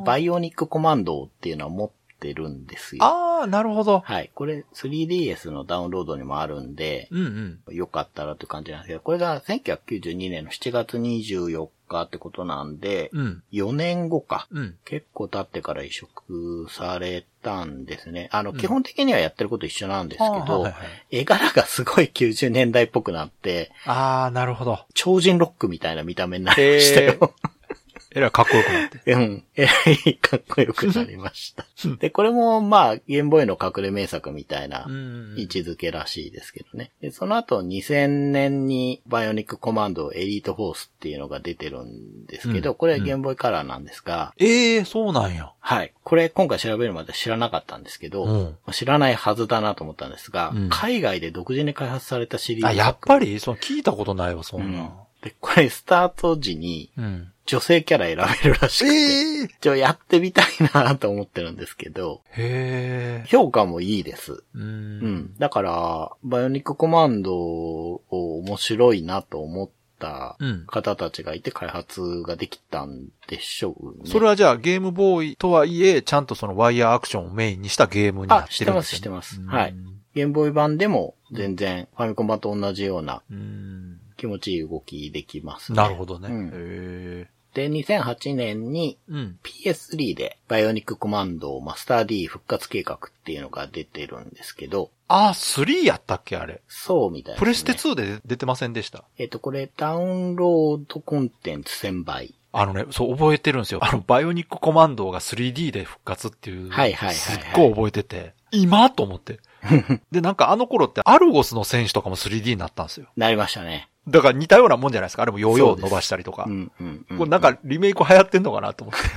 バイオニックコマンドっていうのは持ってるんですよ。ああ、なるほど。はい。これ 3DS のダウンロードにもあるんで、うんうん。よかったらという感じなんですけど、これが1992年の7月24日ってことなんで、うん。4年後か。うん。結構経ってから移植されたんですね。あの、基本的にはやってること一緒なんですけどはいはい、絵柄がすごい90年代っぽくなって、ああ、なるほど。超人ロックみたいな見た目になりましたよ。えらいかっこよくなって。うん。えらいかっこよくなりました。で、これもまあ、ゲームボーイの隠れ名作みたいなうん位置づけらしいですけどね。で、その後2000年にバイオニックコマンドエリートフォースっていうのが出てるんですけど、うんこれはゲームボーイカラーなんですが、ええそうなんや。はい。これ今回調べるまで知らなかったんですけど、うん知らないはずだなと思ったんですが、うん海外で独自に開発されたシリーズあ、やっぱり？その聞いたことないわ、そうんんな。で、これスタート時にうん。女性キャラ選べるらしくて、ええちょ、やってみたいなと思ってるんですけど、へえ。評価もいいです。う。うんん。だから、バイオニックコマンドを面白いなと思ったうん。方たちがいて開発ができたんでしょうね。それはじゃあゲームボーイとはいえ、ちゃんとそのワイヤーアクションをメインにしたゲームになあ、ってるんですよね知ってます。うんはい。ゲームボーイ版でも全然ファミコン版と同じようなうん。気持ちいい動きできますね。なるほどね。うんへえ。で、2008年にうん。PS3 でバイオニックコマンドマスター D 復活計画っていうのが出てるんですけど、あ、3やったっけあれ。そうみたいです、ね。プレステ2で出てませんでした？えっと、これダウンロードコンテンツ1000倍。あのね、そう覚えてるんですよ。あの、バイオニックコマンドーが 3D で復活っていう。はいはいはいはいすっごい覚えてて。今？と思って。で、なんかあの頃ってアルゴスの戦士とかも 3D になったんですよ。なりましたね。だから似たようなもんじゃないですか？あれもヨーヨー伸ばしたりとかう。んうん、うん。これなんかリメイク流行ってんのかなと思って。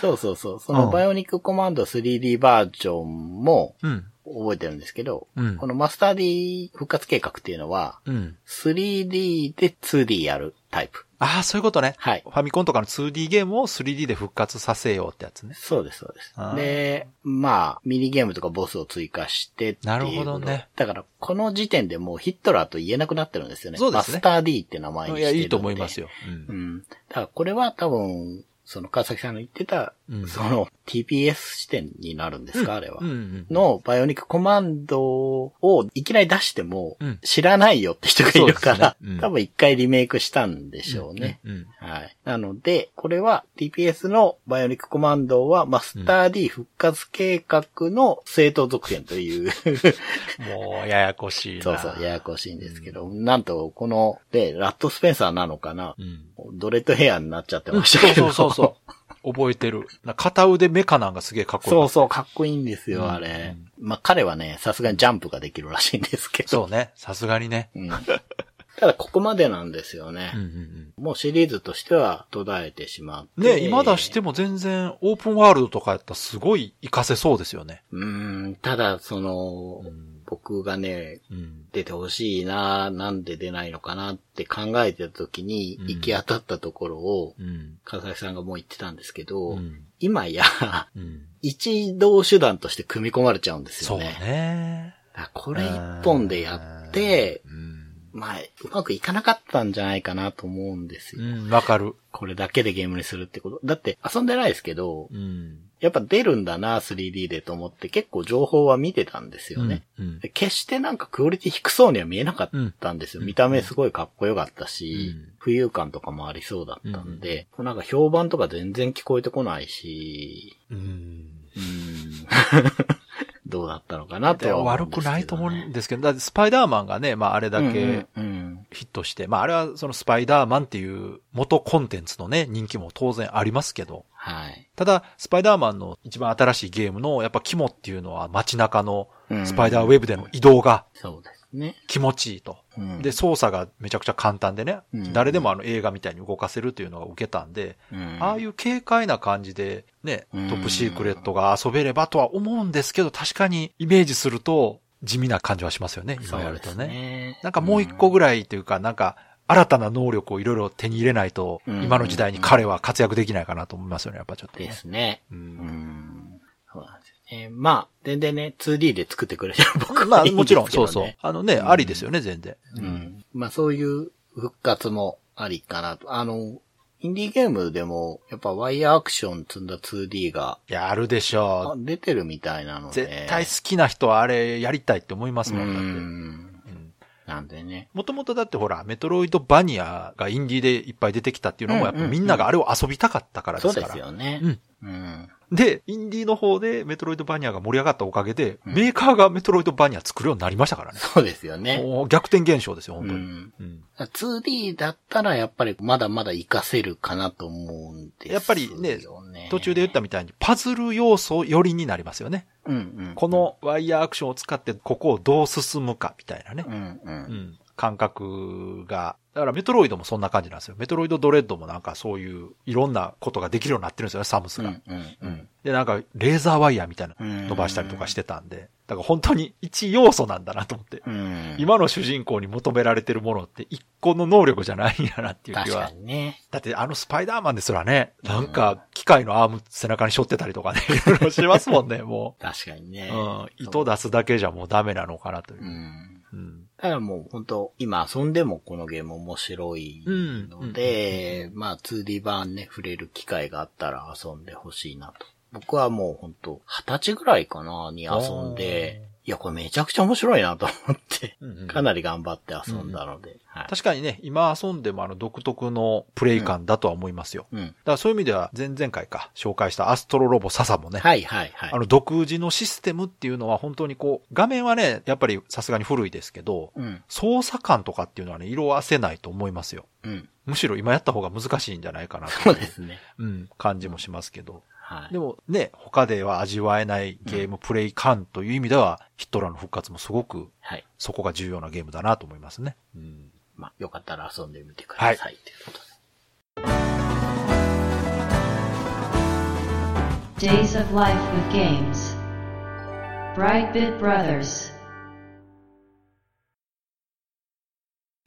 そうそうそう。そうんのバイオニックコマンド 3D バージョンもうん。覚えてるんですけど、うんこのマスター D 復活計画っていうのは、うん。3D で 2D やるタイプ。ああ、そういうことね。はい。ファミコンとかの 2D ゲームを 3D で復活させようってやつね。そうです、そうですで、まあ、ミニゲームとかボスを追加してっていうなるほどねだから、この時点でもうヒットラーと言えなくなってるんですよね。そうですねマスター D って名前にしていや、るんで。いいと思いますよ。う。うんん。だからこれは多分、その川崎さんの言ってた、うんその TPS 視点になるんですか、あれは。うんうん。のバイオニックコマンドをいきなり出してもうん知らないよって人がいるから、ねうん多分一回リメイクしたんでしょうね。うん。うんはい。なので、これは TPS のバイオニックコマンドはマスター D 復活計画の正当続編という、もう、ややこしいな。そうそう、ややこしいんですけど、なんと、この、で、ラットスペンサーなのかな、うん。ドレッドヘアになっちゃってうんましたけど。そうそうそう。覚えてる。な片腕メカなんかすげえかっこいい。そうそう、かっこいいんですよ、うんあれ。まあ、彼はね、さすがにジャンプができるらしいんですけど。そ うね。さすがにね。うん。ただ、ここまでなんですよねうん。うんもうシリーズとしては途絶えてしまって。うん。ね今出しても全然オープンワールドとかやったらすごい活かせそうですよね。うーん、ただ、その、うん。僕がね、うん。出てほしいな、なんで出ないのかなって考えてた時にうん行き当たったところを、うん。川崎さんがもう言ってたんですけど、うん。今や、うん。一動手段として組み込まれちゃうんですそうよね。ね。だからこれ一本でやって、うん。まあ、うまくいかなかったんじゃないかなと思うんですよ。うん、わかる。これだけでゲームにするってこと。だって遊んでないですけど、うん。やっぱ出るんだな、3D でと思って結構情報は見てたんですよね。うん。で決してなんかクオリティ低そうには見えなかったんですよ。うん見た目すごいかっこよかったし、うん浮遊感とかもありそうだったんで、なんか評判とか全然聞こえてこないし、うん。うーん どうだったのかなとでは思うん悪くないと思うんですけど、だってスパイダーマンがね、まああれだけうんうんヒットして、まああれはそのスパイダーマンっていう元コンテンツのね、人気も当然ありますけど、はい。ただ、スパイダーマンの一番新しいゲームのやっぱ肝っていうのは街中のうんスパイダーウェブでの移動がそうですね。気持ちいいと。うんで、操作がめちゃくちゃ簡単でね、うん誰でもあの映画みたいに動かせるっていうのが受けたんで、うんああいう軽快な感じでね、うんトップシークレットが遊べればとは思うんですけど、確かにイメージすると地味な感じはしますよね、今やるとね。ねなんかもう一個ぐらいというか、なんか新たな能力をいろいろ手に入れないと、うん今の時代に彼は活躍できないかなと思いますよね、やっぱちょっとね、ですね。ううんん。そうなんですよね。まあ、全然ね、2D で作ってくれてる僕まあもちろん、そうそう。あのね、うんありですよね、全然。うん。まあそういう復活もありかなと。あの、インディーゲームでも、やっぱワイヤーアクション積んだ 2D がいや、あるでしょう。あ出てるみたいなので。絶対好きな人はあれやりたいって思いますうもん、だって。なんでね。もともとだってほら、メトロイドバニアがインディーでいっぱい出てきたっていうのも、やっぱみんながあれを遊びたかったからでそうですから。すよね。うん。うん。で、インディーの方でメトロイドバニアが盛り上がったおかげで、うんメーカーがメトロイドバニア作るようになりましたからね。そうですよね。逆転現象ですよ、本当に。うん。うん。2D だったらやっぱりまだまだ活かせるかなと思うんですよね。やっぱりね途中で言ったみたいに、パズル要素寄りになりますよね。うんうん。このワイヤーアクションを使って、ここをどう進むか、みたいなねう。んう。うんん。感覚が。だからメトロイドもそんな感じなんですよ。メトロイドドレッドもなんかそういういろんなことができるようになってるんですよね、サムスが。うんうんうん。で、なんか、レーザーワイヤーみたいなうん飛ばしたりとかしてたんで、だから本当に一要素なんだなと思って。うん。今の主人公に求められてるものって一個の能力じゃないんやなっていう気確かは。にね。だってあのスパイダーマンですらね、なんか機械のアーム背中に背負ってたりとかね、いろいろしますもんね、も確かにね。う。うん。糸出すだけじゃもうダメなのかなというう。ん。うん。だからもう本当今遊んでもこのゲーム面白いので、まあ 2D 版ね、触れる機会があったら遊んでほしいなと。僕はもう本当二十歳ぐらいかなに遊んで、いや、これめちゃくちゃ面白いなと思って、うんうんかなり頑張って遊んだので、はい。確かにね、今遊んでもあの独特のプレイ感だとは思いますよ。うん。だからそういう意味では前々回か紹介したアストロロボ笹もね、はいはいはい。あの独自のシステムっていうのは本当にこう、画面はね、やっぱりさすがに古いですけど、うん。操作感とかっていうのはね、色あせないと思いますよ。うん。むしろ今やった方が難しいんじゃないかなと。そうですね。うん、感じもしますけど。はい。でもね、他では味わえないゲームプレイ感という意味では、ヒットラーの復活もすごくはい。そこが重要なゲームだなと思いますね。うん。まあ、よかったら遊んでみてください。はいということで。Days of Life with Games. Brightbit Brothers.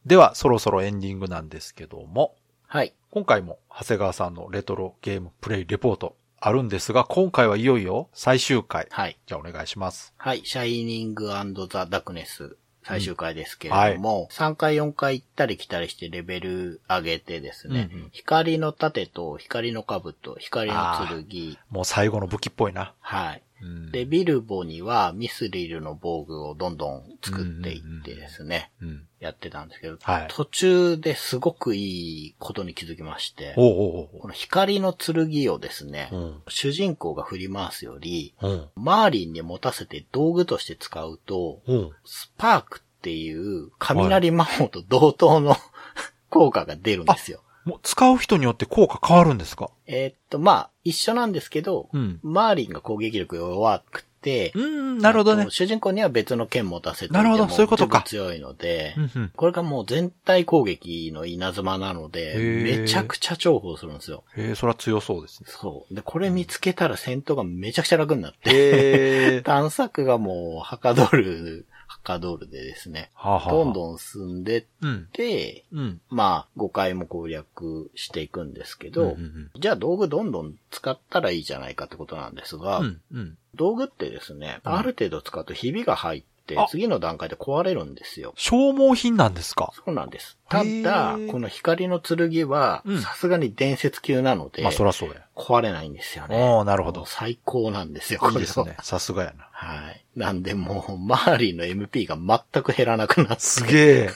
では、そろそろエンディングなんですけども、はい。今回も長谷川さんのレトロゲームプレイレポートあるんですが、今回はいよいよ最終回。はい。じゃあお願いします。はい。シャイニングザ・ダークネス。最終回ですけれども、3回4回行ったり来たりしてレベル上げてですね、うんうん光の盾と光の兜、光の剣、もう最後の武器っぽいな。はい。うんで、ビルボにはミスリルの防具をどんどん作っていってですね、うん。やってたんですけど、はい途中ですごくいいことに気づきまして、おうおうおこの光の剣をですね、ううん。主人公が振り回すより、うん。マーリンに持たせて道具として使うと、うん。スパークっていう雷魔法と同等の 効果が出るんですよ。もう使う人によって効果変わるんですか？えーっと、まあ、一緒なんですけど、うんマーリンが攻撃力弱くて、うん、なるほどね。主人公には別の剣持たせてなるほどそういうことか強いので、うんうんこれがもう全体攻撃の稲妻なので、めちゃくちゃ重宝するんですよ。へえ、それは強そうですね。そう。で、これ見つけたら戦闘がめちゃくちゃ楽になって。探索がもうはかどる、はかどるでですね、はあはあどんどん進んでっうん。て、うん。まあ、5回も攻略していくんですけど、うんうんじゃあ道具どんどん使ったらいいじゃないかってことなんですが、うん。うん。道具ってですね、うんある程度使うとひびが入っ次の段階で壊れるんですよ。消耗品なんですか？そうなんです。たへだー、この光の剣はうん、さすがに伝説級なので、まあ、そらそうや。壊れないんですよね。おーなるほど最高なんですよ、これはいいですね。さすがやな。はい。なんでもう、マーリンの MP が全く減らなくなって。すげえ。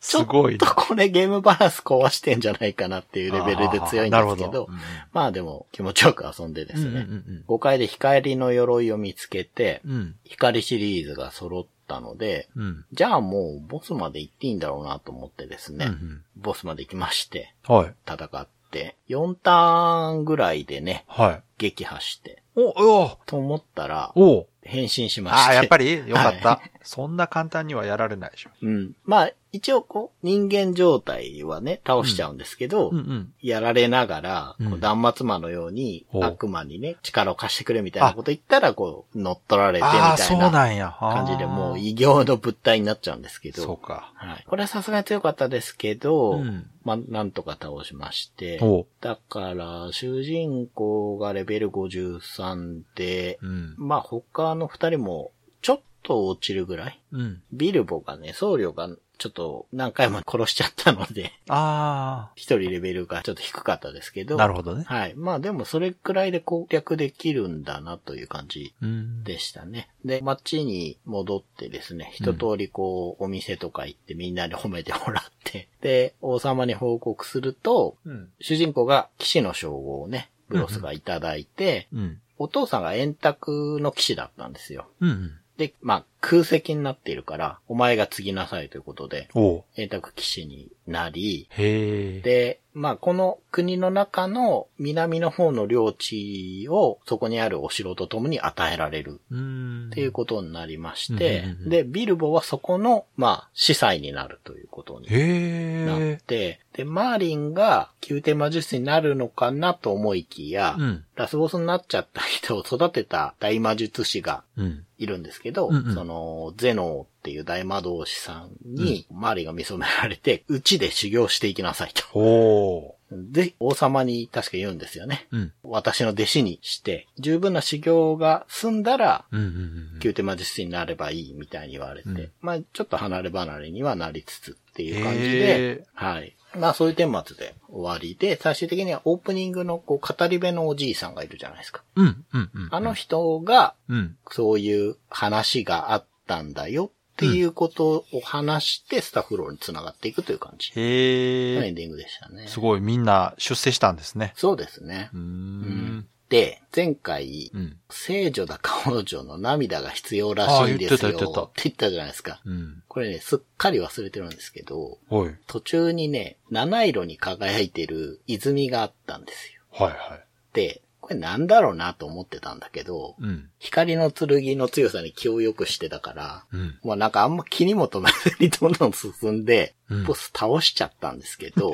すごいちょっとこれゲームバランス壊してんじゃないかなっていうレベルで強いんですけど、うんまあでも気持ちよく遊んでですね、うんうん5回で光の鎧を見つけて、うん。うん。光シリーズが揃ったので、うん。じゃあもうボスまで行っていいんだろうなと思ってですね、うんうん。ボスまで行きまして、はい。戦って、4ターンぐらいでね、はい。撃破して、お、おと思ったら、お変身しまして。ああ、やっぱり？よかった、はそんな簡単にはやられないでしょ。うん。まあ、一応こう、人間状態はね、倒しちゃうんですけど、うんうん。やられながら、うんこう断末魔のように悪魔にね、力を貸してくれみたいなこと言ったら、こう、乗っ取られてみたいな。感じで、もうい異形の物体になっちゃうんですけど、そうか。はい。これはさすがに強かったですけど、うんまあ、なんとか倒しまして。だから、主人公がレベル53で、うん。まあ、他の二人も、と落ちるぐらい？うん。ビルボがね、僧侶がちょっと何回も殺しちゃったので、あ一人レベルがちょっと低かったですけあ、ど、なるほどね。はい。まあでもそれくらいで攻略できるんだなという感じうん。でしたね。で、街に戻ってですね、一通りこう、お店とか行ってみんなに褒めてもらって、で、王様に報告すると、うん。主人公が騎士の称号をね、ブロスがいただいて、うん。お父さんが円卓の騎士だったんですよ。うん。で、まあ、空席になっているから、お前が継ぎなさいということで。円卓騎士になり。で、まあ、この国の中の南の方の領地をそこにあるお城とともに与えられるうん。っていうことになりまして、で、ビルボはそこの、まあ、司祭になるということにへなっえ。て、で、マーリンが宮廷魔術師になるのかなと思いきや、うん。ラスボスになっちゃった人を育てた大魔術師がうん。いるんですけど、うんうんその、ゼノーっていう大魔導士さんに、マーリンが見初められて、うちで修行していきなさいと。で、王様に確か言うんですよね。うん。私の弟子にして、十分な修行が済んだら、宮廷魔術師になればいいみたいに言われて、うんまあちょっと離れ離れにはなりつつっていう感じでへ、はい。まあそういう顛末で終わりで、最終的にはオープニングのこう語り部のおじいさんがいるじゃないですか。うん。うん。うん。あの人がうん。そういう話があったんだよっていうことを話してスタッフロールに繋がっていくという感じへえ。のエンディングでしたね。すごい、みんな出世したんですね。そうですねうー。ん。で、前回、うん。聖女だ彼女の涙が必要らしいんですよ。ってた言ってたじゃないですか。うん。これね、すっかり忘れてるんですけど。途中にね、七色に輝いてる泉があったんですよ。はいはい。で、これなんだろうなと思ってたんだけど、うん。光の剣の強さに気を良くしてたから、うん。まあなんかあんま気にも留めずにどんどん進んで、うんボス倒しちゃったんですけど、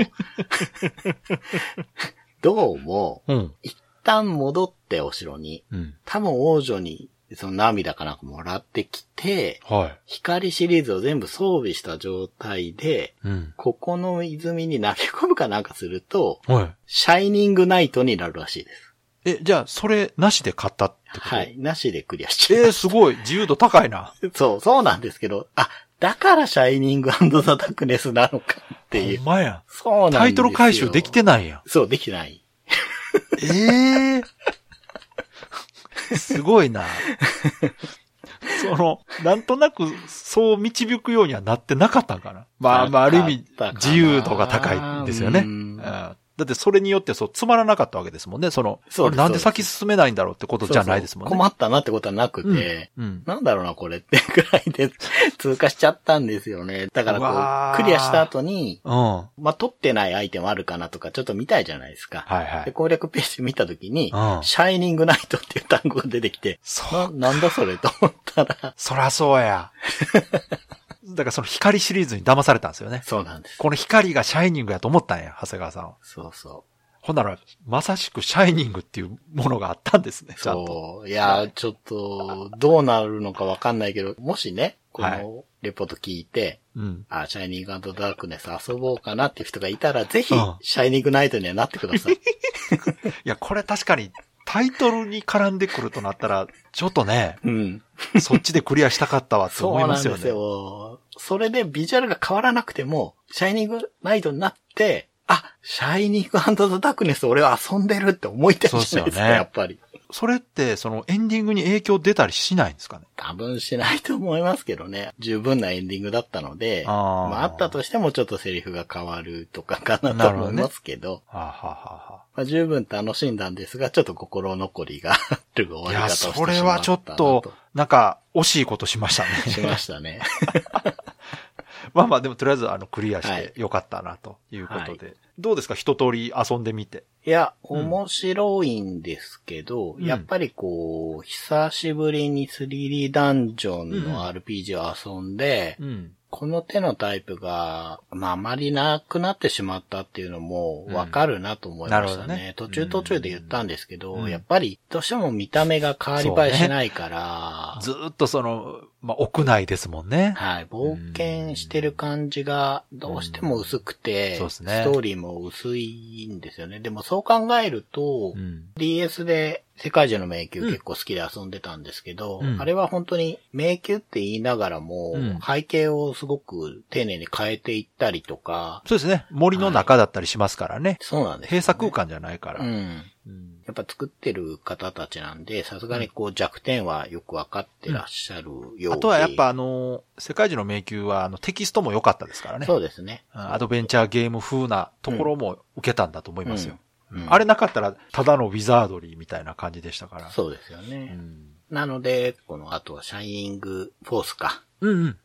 どうも、うん。一旦戻ってお城に、うん。多分王女にでその涙かなんかもらってきて、はい。光シリーズを全部装備した状態で、うん。ここの泉に投げ込むかなんかすると、はい。シャイニングナイトになるらしいです。え、じゃあ、それなしで買ったってこと？はい。なしでクリアしちゃう。えー、すごい。自由度高いな。そう、そうなんですけど、あ、だからシャイニングザ・ダークネスなのかっていう。ほんまや。そうなんですよ。タイトル回収できてないやん。そう、できてない。ええすごいな。その、なんとなく、そう導くようにはなってなかったんかな。まあ、まあ、ある意味自由度が高いんですよね。だってそれによってそう、つまらなかったわけですもんね。その、そなんで先進めないんだろうってことじゃないですもんね。そうそう困ったなってことはなくて、うん。なんだろうな、これってくらいで通過しちゃったんですよね。だからこう、クリアした後に、うん。はまあ、取ってないアイテムあるかなとかちょっと見たいじゃないですか。いはで、い。攻略ページ見たときに、うんシャイニングナイトっていう単語が出てきて、そう。な、なんだそれと思ったら、そらそうや。だからその光シリーズに騙されたんですよね。そうなんです。この光がシャイニングやと思ったんや、長谷川さんは。そうそほんなら、まさしくシャイニングっていうものがあったんですね、う。ちゃんと。そう。いや、ちょっと、どうなるのかわかんないけど、もしね、こはいのレポート聞いて、うん。あ、シャイニングダークネス遊ぼうかなっていう人がいたら、ぜひうん、シャイニングナイトにはなってください。いや、これ確かに、タイトルに絡んでくるとなったら、ちょっとね、うん。そっちでクリアしたかったわってそう思いますよね。なんですよ。それでビジュアルが変わらなくても、シャイニングナイトになって、あ、シャイニングザ・ダークネス俺は遊んでるって思いたいじゃないですか、すよねやっぱり。それって、そのエンディングに影響出たりしないんですかね？多分しないと思いますけどね。十分なエンディングだったので、あーまああったとしてもちょっとセリフが変わるとかかなと思いますけど、まあ、十分楽しんだんですが、ちょっと心残りがある終わり方をしてしまったそれはちょっと、なんか、惜しいことしましたしね。ましたね。まあまあ、でもとりあえず、あの、クリアしはい。てよかったな、ということで。はどうですか？一通り遊んでみて。いや、うん面白いんですけど、うん。やっぱりこう、久しぶりに 3D ダンジョンの RPG を遊んで、うん。この手のタイプが、まあ、あまりなくなってしまったっていうのもわかるなと思いましたね。うんね。途中途中で言ったんですけど、うん。やっぱりどうしても見た目が変わり映えしないから、ずーっとその、まあ、屋内ですもんね。はい、冒険してる感じがどうしても薄くて、そうですねストーリーも薄いんですよね。でもそう考えると、うん。DS で世界中の迷宮結構好きで遊んでたんですけど、うんあれは本当に迷宮って言いながらも、うん背景をすごく丁寧に変えていったりとか、そうですね。森の中だったりしますからね。そうなんですよ、閉鎖空間じゃないから。うん。うんやっぱ作ってる方たちなんで、さすがにこう弱点はよくわかってらっしゃるようで、あとはやっぱあの、世界中の迷宮はあのテキストも良かったですからね。そうですね。アドベンチャーゲーム風なところも受けたんだと思いますよ。うんあれなかったら、ただのウィザードリーみたいな感じでしたから。そうですようね。ん。なので、この後はシャイニングフォースか。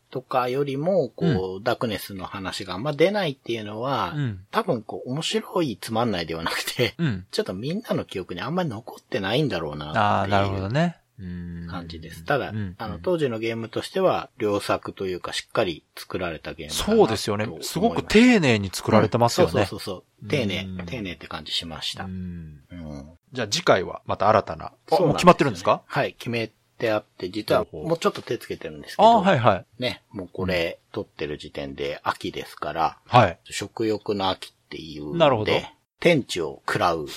とかよりも、こう、ダークネスの話があんま出ないっていうのは、うん。多分こう、面白いつまんないではなくて、うん。ちょっとみんなの記憶にあんまり残ってないんだろうなああ、ってなるほどいうね。うん感じです。ただ、うんあの、当時のゲームとしては、良作というか、しっかり作られたゲームそうですよねすごく丁寧に作られてますよね。そうそうそう。丁寧うん、丁寧って感じしました。じゃあ次回はまた新たな。もう決まってるんですか？はい、決めてあって、実はもうちょっと手つけてるんですけあど、あ、はいはい。ね、もうこれ、撮ってる時点で秋ですから、はい。食欲の秋っていうので、なるほど天地を食らう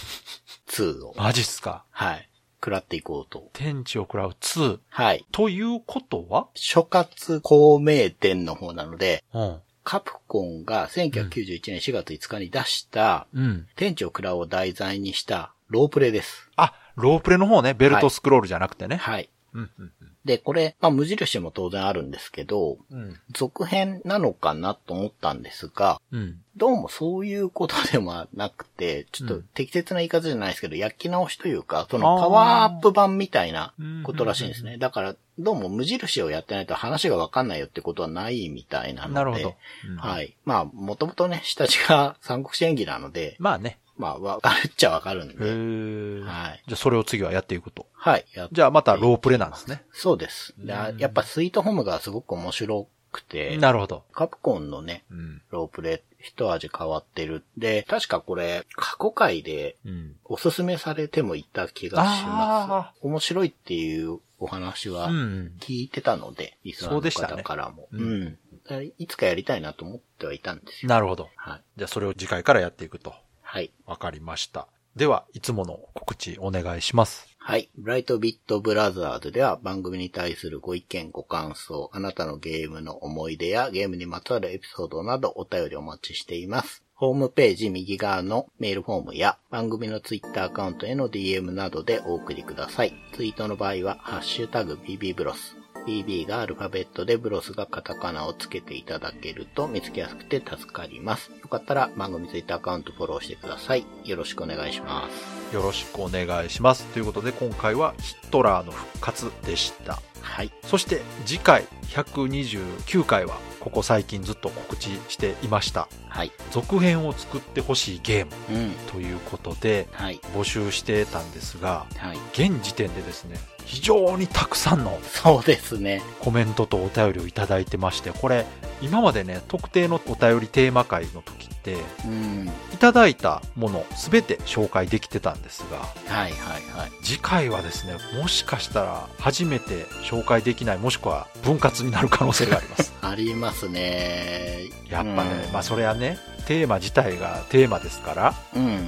2を、マジっすか？はい、食らっていこうと。天地を食らう2。はい。ということは？諸葛孔明伝の方なので、うん。カプコンが1991年4月5日に出した、うん。天地を食らうを題材にしたロープレイです。あ、ロープレの方ね。ベルトスクロールじゃなくてね。はい。うん、うん、で、これ、まあ無印も当然あるんですけど、うん。続編なのかなと思ったんですが、うん。どうもそういうことでもなくて、ちょっと適切な言い方じゃないですけど、焼き直しというか、そのパワーアップ版みたいなことらしいんですね。だから、どうも無印をやってないと話がわかんないよってことはないみたいなので。なるほど。うんはい。まあ、もともとね、下地が三国志演技なので、まあね。まあ、わ かるっちゃわかるんへで。ーはい。じゃあそれを次はやっていくと。はい。じゃあまたロープレなんですね。そうです。であやっぱスイートホームがすごく面白くて、なるほど。カプコンのね、うん。ロープレ一味変わってる。で、確かこれ、過去回でうん。おすすめされてもいた気がしあます。面白いっていうお話はうん。聞いてたので、リスナーのそうでしたね方からも。ううんん。だからいつかやりたいなと思ってはいたんですよ。なるほど。はい。じゃあそれを次回からやっていくと。はい。わかりました。では、いつもの告知お願いします。はい。ブライトビットブラザーズでは番組に対するご意見、ご感想、あなたのゲームの思い出やゲームにまつわるエピソードなどお便りお待ちしています。ホームページ右側のメールフォームや番組のツイッターアカウントへの DM などでお送りください。ツイートの場合は、ハッシュタグ BB ブロス。BB がアルファベットでブロスがカタカナをつけていただけると見つけやすくて助かります。よかったら番組ツイッターアカウントフォローしてください。よろしくお願いします。よろしくお願いします。ということで、今回はヒットラーの復活でした。はい。そして、次回129回は、ここ最近ずっと告知していました。はい。続編を作ってほしいゲームうん。ということで、はい。募集してたんですが、はい。現時点でですね、非常にたくさんのそうですね。コメントとお便りをいただいてまして、これ、今までね、特定のお便りテーマ会の時って、うん。いただいたものすべて紹介できてたんですが、はいはいはい。次回はですね、もしかしたら初めて紹介できない、もしくは分割になる可能性があります。ありますね。やっぱね、うんまあそれはね、テーマ自体がテーマですから、うんうんうん。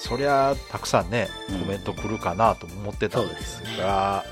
そりゃたくさんね、うん。コメント来るかなと思ってたんですそうですが、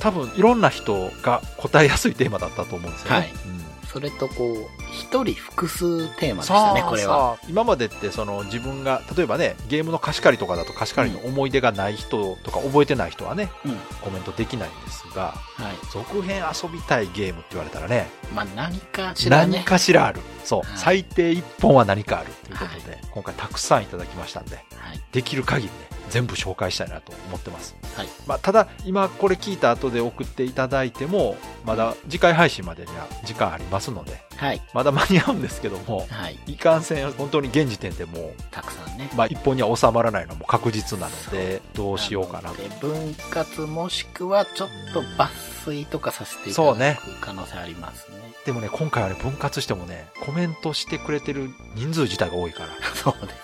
多分いろんな人が答えやすいテーマだったと思うんですよね。はい。うんそれとこう、一人複数テーマでしたね、これは。今までってその自分が例えばねゲームの貸し借りとかだと貸し借りの思い出がない人とか覚えてない人はねうん。コメントできないんですがはい。続編遊びたいゲームって言われたらねまあ何かしら何ね。かしらあるそう、はい最低1本は何かあるということで、今回たくさんいただきましたんではい。できる限りね全部紹介したいなと思ってます、はい。まあ、ただ今これ聞いた後で送っていただいてもまだ次回配信までには時間ありますのではい。まだ間に合うんですけどもはい。いかんせん本当に現時点でもうたくさんね。まあ、一本には収まらないのも確実なので、どうしようかな分割もしくはちょっと抜粋とかさせていただく可能性ありますね。でもね、今回はね、分割してもね、コメントしてくれてる人数自体が多いから、そうですね。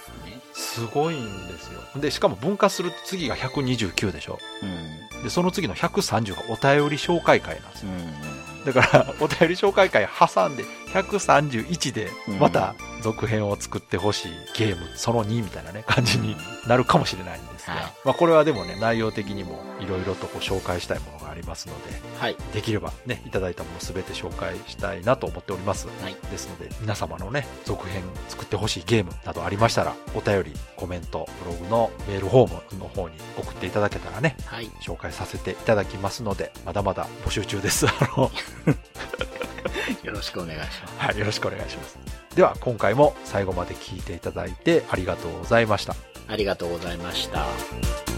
すごいんですよ。で、しかも分割する次が129でしょ。うん。で、その次の130がお便り紹介会なんですよ。うんうん。だから、お便り紹介会挟んで、131で、また続編を作ってほしいゲーム、その2みたいなね、感じになるかもしれないんですが、はいまあ、これはでもね、内容的にもいろいろとこう紹介したいものがありますので、はい。できればね、いただいたものすべて紹介したいなと思っております。はい。ですので、皆様のね、続編作ってほしいゲームなどありましたら、お便り、コメント、ブログのメールフォームの方に送っていただけたらね、はい。紹介させていただきますので、まだまだ募集中です。あの、よろしくお願いします。はい、よろしくお願いします。では、今回も最後まで聞いていただいてありがとうございました。ありがとうございました。